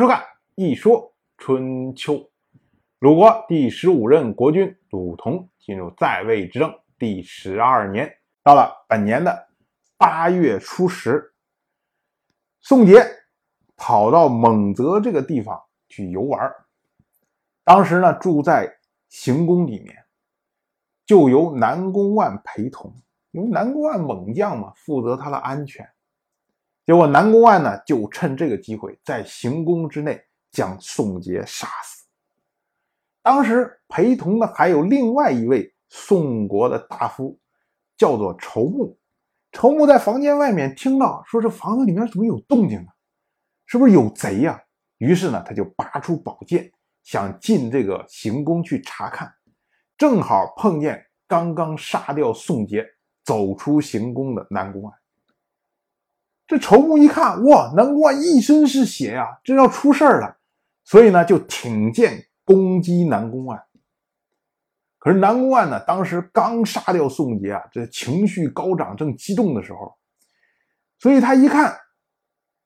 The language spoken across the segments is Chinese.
迎收看《一说春秋》。鲁国第十五任国君鲁同进入在位执政第十二年，到了本年的八月初十，宋杰跑到蒙泽这个地方去游玩。当时呢，住在行宫里面，就由南宫万陪同，因为南宫万猛将嘛，负责他的安全。结果南宫万呢，就趁这个机会在行宫之内将宋杰杀死。当时陪同的还有另外一位宋国的大夫，叫做仇木。仇木在房间外面听到说这房子里面怎么有动静啊？是不是有贼呀？于是呢，他就拔出宝剑，想进这个行宫去查看。正好碰见刚刚杀掉宋杰、走出行宫的南宫万。这仇木一看，哇，南宫万一身是血呀，这要出事儿了，所以呢，就挺剑攻击南宫万。可是南宫万呢，当时刚杀掉宋杰啊，这情绪高涨，正激动的时候，所以他一看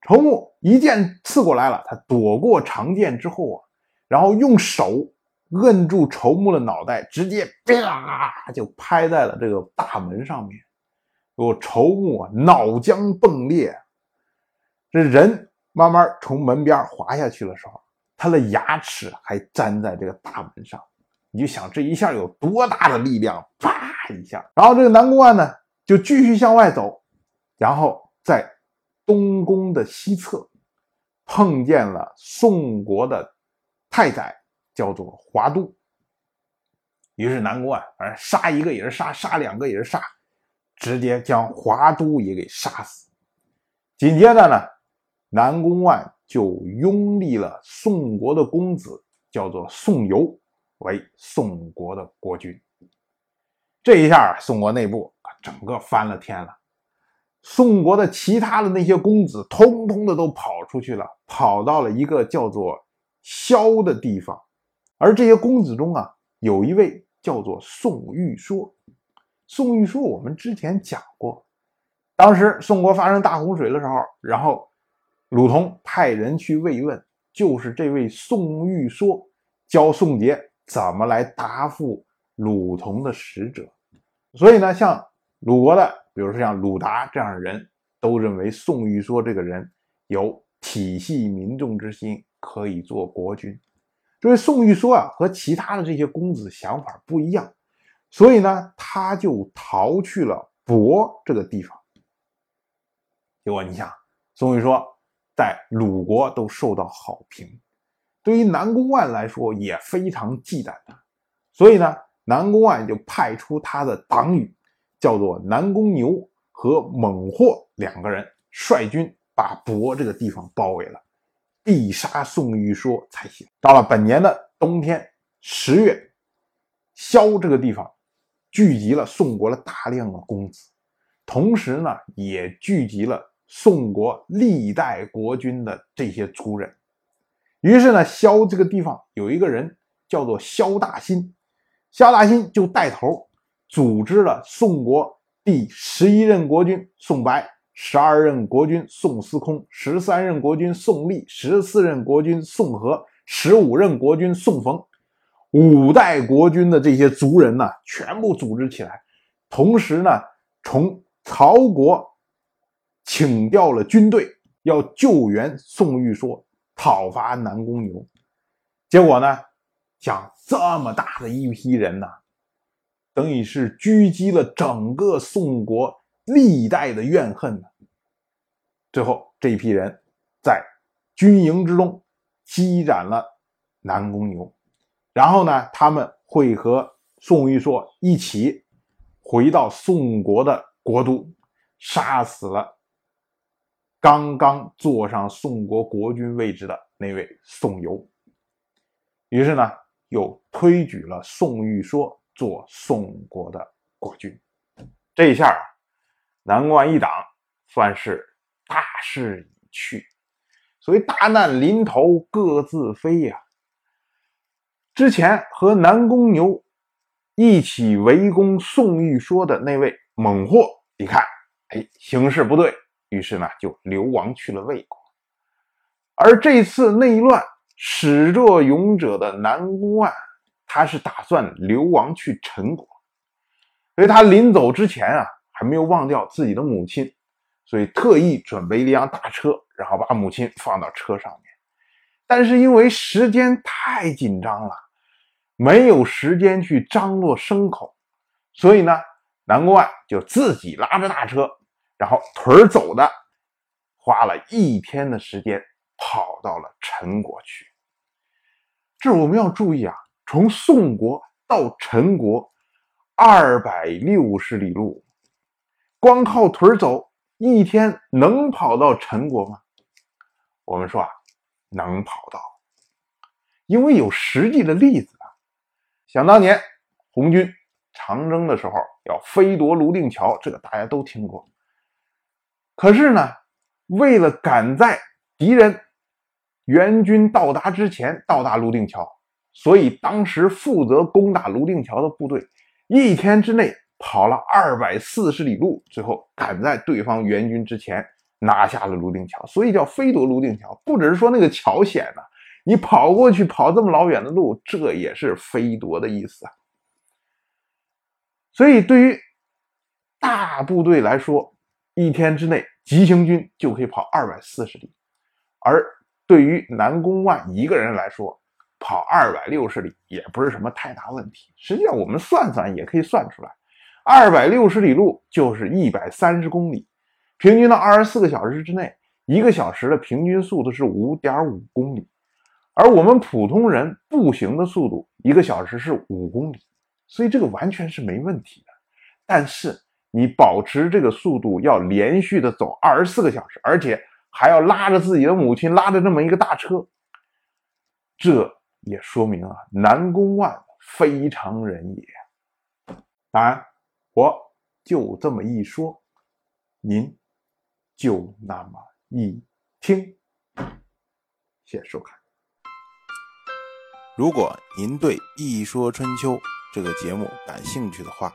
仇木一剑刺过来了，他躲过长剑之后啊，然后用手摁住仇木的脑袋，直接啪就拍在了这个大门上面。我仇木啊，脑浆迸裂，这人慢慢从门边滑下去的时候，他的牙齿还粘在这个大门上。你就想这一下有多大的力量？啪一下，然后这个南宫万呢，就继续向外走，然后在东宫的西侧碰见了宋国的太宰，叫做华都。于是南宫万反正杀一个也是杀，杀两个也是杀。直接将华都也给杀死。紧接着呢，南宫万就拥立了宋国的公子，叫做宋由，为宋国的国君。这一下，宋国内部整个翻了天了。宋国的其他的那些公子，通通的都跑出去了，跑到了一个叫做萧的地方。而这些公子中啊，有一位叫做宋玉说。宋玉说，我们之前讲过，当时宋国发生大洪水的时候，然后鲁同派人去慰问，就是这位宋玉说教宋杰怎么来答复鲁同的使者。所以呢，像鲁国的，比如说像鲁达这样的人，都认为宋玉说这个人有体系民众之心，可以做国君。这位宋玉说啊，和其他的这些公子想法不一样。所以呢，他就逃去了亳这个地方。结果你想，宋玉说在鲁国都受到好评，对于南宫万来说也非常忌惮他。所以呢，南宫万就派出他的党羽，叫做南宫牛和猛霍两个人，率军把亳这个地方包围了，必杀宋玉说才行。到了本年的冬天十月，萧这个地方。聚集了宋国的大量的公子，同时呢，也聚集了宋国历代国君的这些族人。于是呢，萧这个地方有一个人叫做萧大新，萧大新就带头组织了宋国第十一任国君宋白、十二任国君宋司空、十三任国君宋立、十四任国君宋和、十五任国君宋冯。五代国君的这些族人呢，全部组织起来，同时呢，从曹国请调了军队，要救援宋玉说，讨伐南宫牛。结果呢，像这么大的一批人呢，等于是狙击了整个宋国历代的怨恨呢。最后，这批人在军营之中击斩了南宫牛。然后呢，他们会和宋玉说一起回到宋国的国都，杀死了刚刚坐上宋国国君位置的那位宋由。于是呢，又推举了宋玉说做宋国的国君。这一下啊，南关一党算是大势已去，所以大难临头各自飞呀。之前和南宫牛一起围攻宋玉说的那位猛货，一看，哎，形势不对，于是呢就流亡去了魏国。而这次内乱始作俑者的南宫万，他是打算流亡去陈国，所以他临走之前啊，还没有忘掉自己的母亲，所以特意准备一辆大车，然后把母亲放到车上面。但是因为时间太紧张了，没有时间去张罗牲口，所以呢，南宫万就自己拉着大车，然后腿走的，花了一天的时间。跑到了陈国去。这我们要注意啊，从宋国到陈国二百六十里路，光靠腿走一天能跑到陈国吗？我们说啊，能跑到，因为有实际的例子啊。想当年红军长征的时候要飞夺泸定桥，这个大家都听过。可是呢，为了赶在敌人援军到达之前到达泸定桥，所以当时负责攻打泸定桥的部队，一天之内跑了二百四十里路，最后赶在对方援军之前拿下了泸定桥，所以叫飞夺泸定桥。不只是说那个桥险呢，你跑过去跑这么老远的路，这也是飞夺的意思啊。所以对于大部队来说，一天之内急行军就可以跑二百四十里，而。对于南宫万一个人来说，跑二百六十里也不是什么太大问题。实际上，我们算算也可以算出来，二百六十里路就是一百三十公里，平均到二十四个小时之内，一个小时的平均速度是五点五公里，而我们普通人步行的速度一个小时是五公里，所以这个完全是没问题的。但是你保持这个速度要连续的走二十四个小时，而且。还要拉着自己的母亲，拉着这么一个大车，这也说明啊，南宫万非常人也。当然，我就这么一说，您就那么一听。谢谢收看。如果您对《一说春秋》这个节目感兴趣的话，